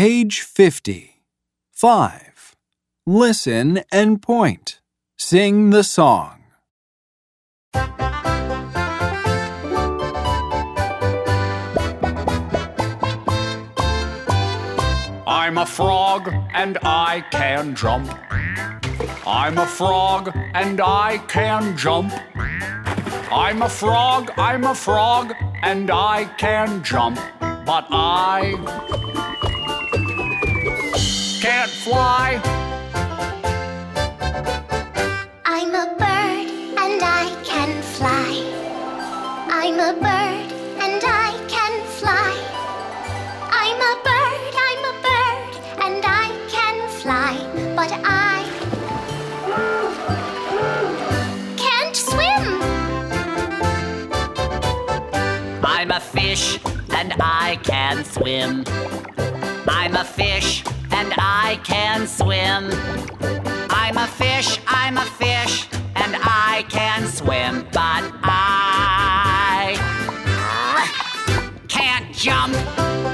Page 50. 5. Listen and point. Sing the song. I'm a frog and I can jump. I'm a frog and I can jump. I'm a frog, I'm a frog, and I can jump, but I fly. I'm a bird and I can fly. I'm a bird and I can fly. I'm a bird, I'm a bird and I can fly, but I can't swim. I'm a fish and I can swim. I'm a fish and I can swim. I'm a fish, I'm a fish, and I can swim, but I can't jump.